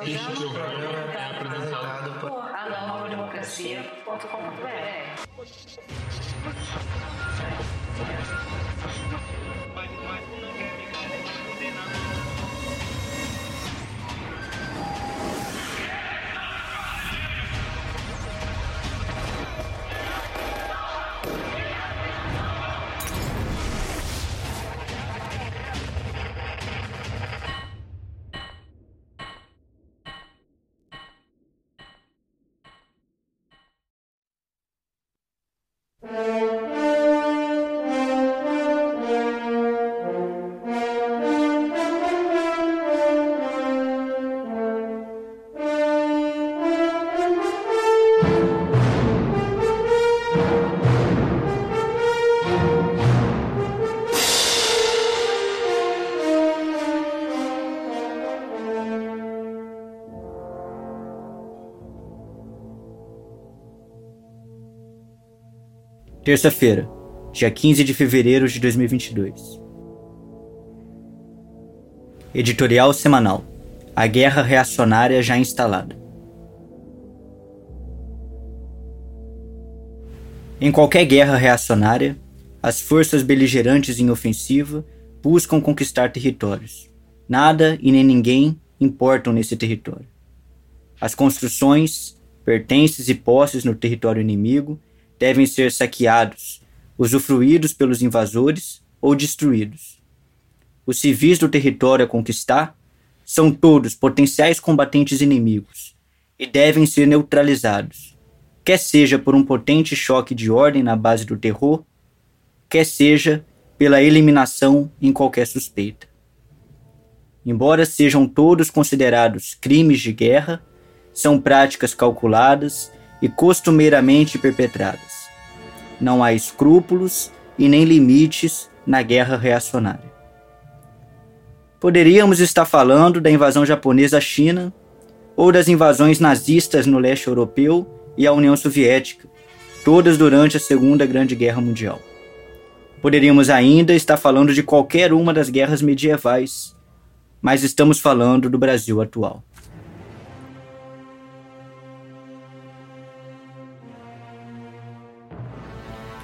Este programa é apresentado por anovademocracia.com.br. Terça-feira, dia 15 de fevereiro de 2022. Editorial semanal: A Guerra Reacionária já instalada. Em qualquer guerra reacionária, as forças beligerantes em ofensiva buscam conquistar territórios. Nada e nem ninguém importam nesse território. As construções, pertences e posses no território inimigo devem ser saqueados, usufruídos pelos invasores ou destruídos. Os civis do território a conquistar são todos potenciais combatentes inimigos e devem ser neutralizados, quer seja por um potente choque de ordem na base do terror, quer seja pela eliminação em qualquer suspeita. Embora sejam todos considerados crimes de guerra, são práticas calculadas e costumeiramente perpetradas. Não há escrúpulos e nem limites na guerra reacionária. Poderíamos estar falando da invasão japonesa à China ou das invasões nazistas no leste europeu e à União Soviética, todas durante a Segunda Grande Guerra Mundial. Poderíamos ainda estar falando de qualquer uma das guerras medievais, mas estamos falando do Brasil atual.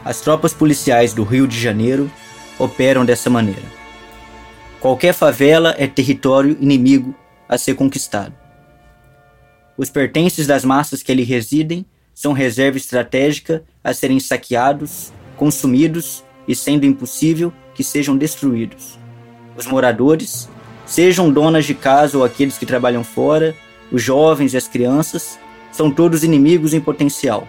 As tropas policiais do Rio de Janeiro operam dessa maneira. Qualquer favela é território inimigo a ser conquistado. Os pertences das massas que ali residem são reserva estratégica a serem saqueados, consumidos e, sendo impossível, que sejam destruídos. Os moradores, sejam donas de casa ou aqueles que trabalham fora, os jovens e as crianças, são todos inimigos em potencial.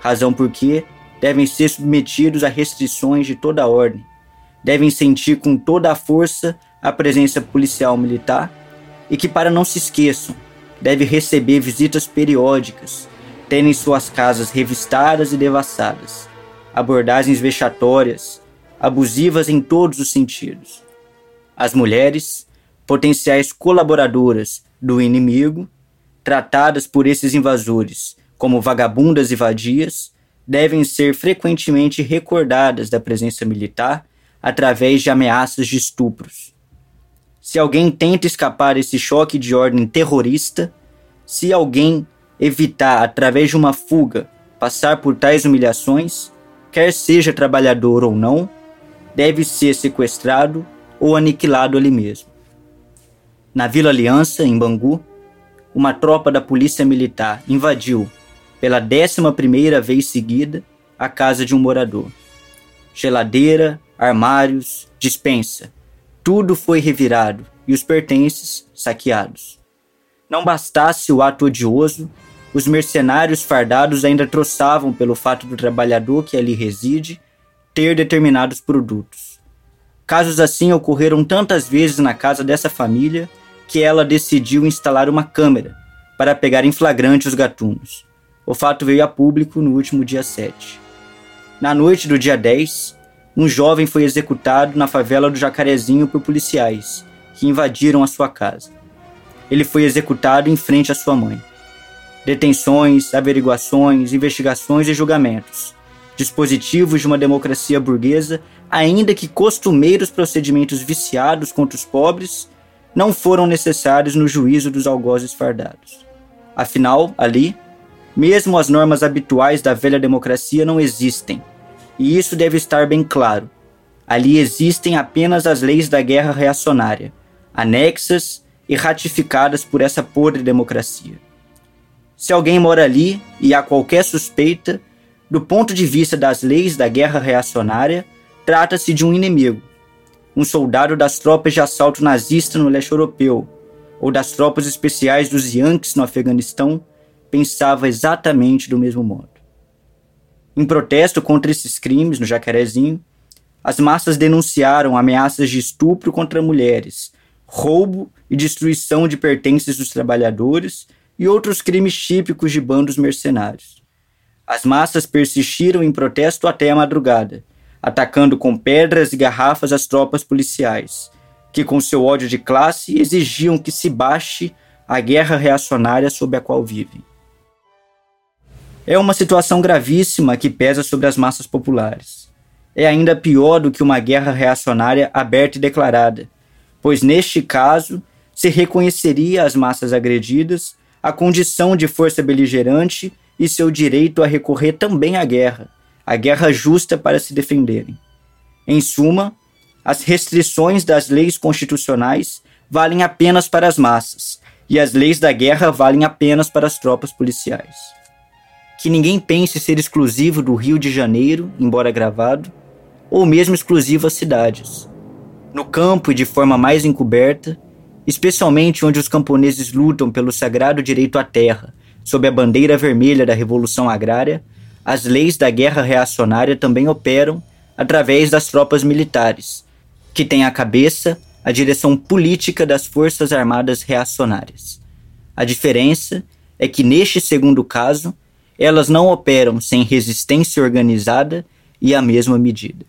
Razão por que devem ser submetidos a restrições de toda ordem, devem sentir com toda a força a presença policial militar e que, para não se esqueçam, deve receber visitas periódicas, terem suas casas revistadas e devassadas, abordagens vexatórias, abusivas em todos os sentidos. As mulheres, potenciais colaboradoras do inimigo, tratadas por esses invasores como vagabundas e vadias, devem ser frequentemente recordadas da presença militar através de ameaças de estupros. Se alguém tenta escapar desse choque de ordem terrorista, se alguém evitar, através de uma fuga, passar por tais humilhações, quer seja trabalhador ou não, deve ser sequestrado ou aniquilado ali mesmo. Na Vila Aliança, em Bangu, uma tropa da Polícia Militar invadiu pela décima primeira vez seguida, a casa de um morador. Geladeira, armários, dispensa, tudo foi revirado e os pertences saqueados. Não bastasse o ato odioso, os mercenários fardados ainda troçavam pelo fato do trabalhador que ali reside ter determinados produtos. Casos assim ocorreram tantas vezes na casa dessa família que ela decidiu instalar uma câmera para pegar em flagrante os gatunos. O fato veio a público no último dia 7. Na noite do dia 10, um jovem foi executado na favela do Jacarezinho por policiais, que invadiram a sua casa. Ele foi executado em frente à sua mãe. Detenções, averiguações, investigações e julgamentos. Dispositivos de uma democracia burguesa, ainda que costumeiros procedimentos viciados contra os pobres, não foram necessários no juízo dos algozes fardados. Afinal, ali, mesmo as normas habituais da velha democracia não existem, e isso deve estar bem claro. Ali existem apenas as leis da guerra reacionária, anexas e ratificadas por essa podre democracia. Se alguém mora ali e há qualquer suspeita, do ponto de vista das leis da guerra reacionária, trata-se de um inimigo, um soldado das tropas de assalto nazista no leste europeu, ou das tropas especiais dos Yankees no Afeganistão, pensava exatamente do mesmo modo. Em protesto contra esses crimes no Jacarezinho, as massas denunciaram ameaças de estupro contra mulheres, roubo e destruição de pertences dos trabalhadores e outros crimes típicos de bandos mercenários. As massas persistiram em protesto até a madrugada, atacando com pedras e garrafas as tropas policiais, que, com seu ódio de classe, exigiam que se baixe a guerra reacionária sob a qual vivem. É uma situação gravíssima que pesa sobre as massas populares. É ainda pior do que uma guerra reacionária aberta e declarada, pois neste caso se reconheceria às massas agredidas a condição de força beligerante e seu direito a recorrer também à guerra, a guerra justa para se defenderem. Em suma, as restrições das leis constitucionais valem apenas para as massas, e as leis da guerra valem apenas para as tropas policiais. Que ninguém pense ser exclusivo do Rio de Janeiro, embora gravado, ou mesmo exclusivo às cidades. No campo e de forma mais encoberta, especialmente onde os camponeses lutam pelo sagrado direito à terra, sob a bandeira vermelha da Revolução Agrária, as leis da guerra reacionária também operam através das tropas militares, que têm à cabeça a direção política das Forças Armadas reacionárias. A diferença é que, neste segundo caso, elas não operam sem resistência organizada e a mesma medida.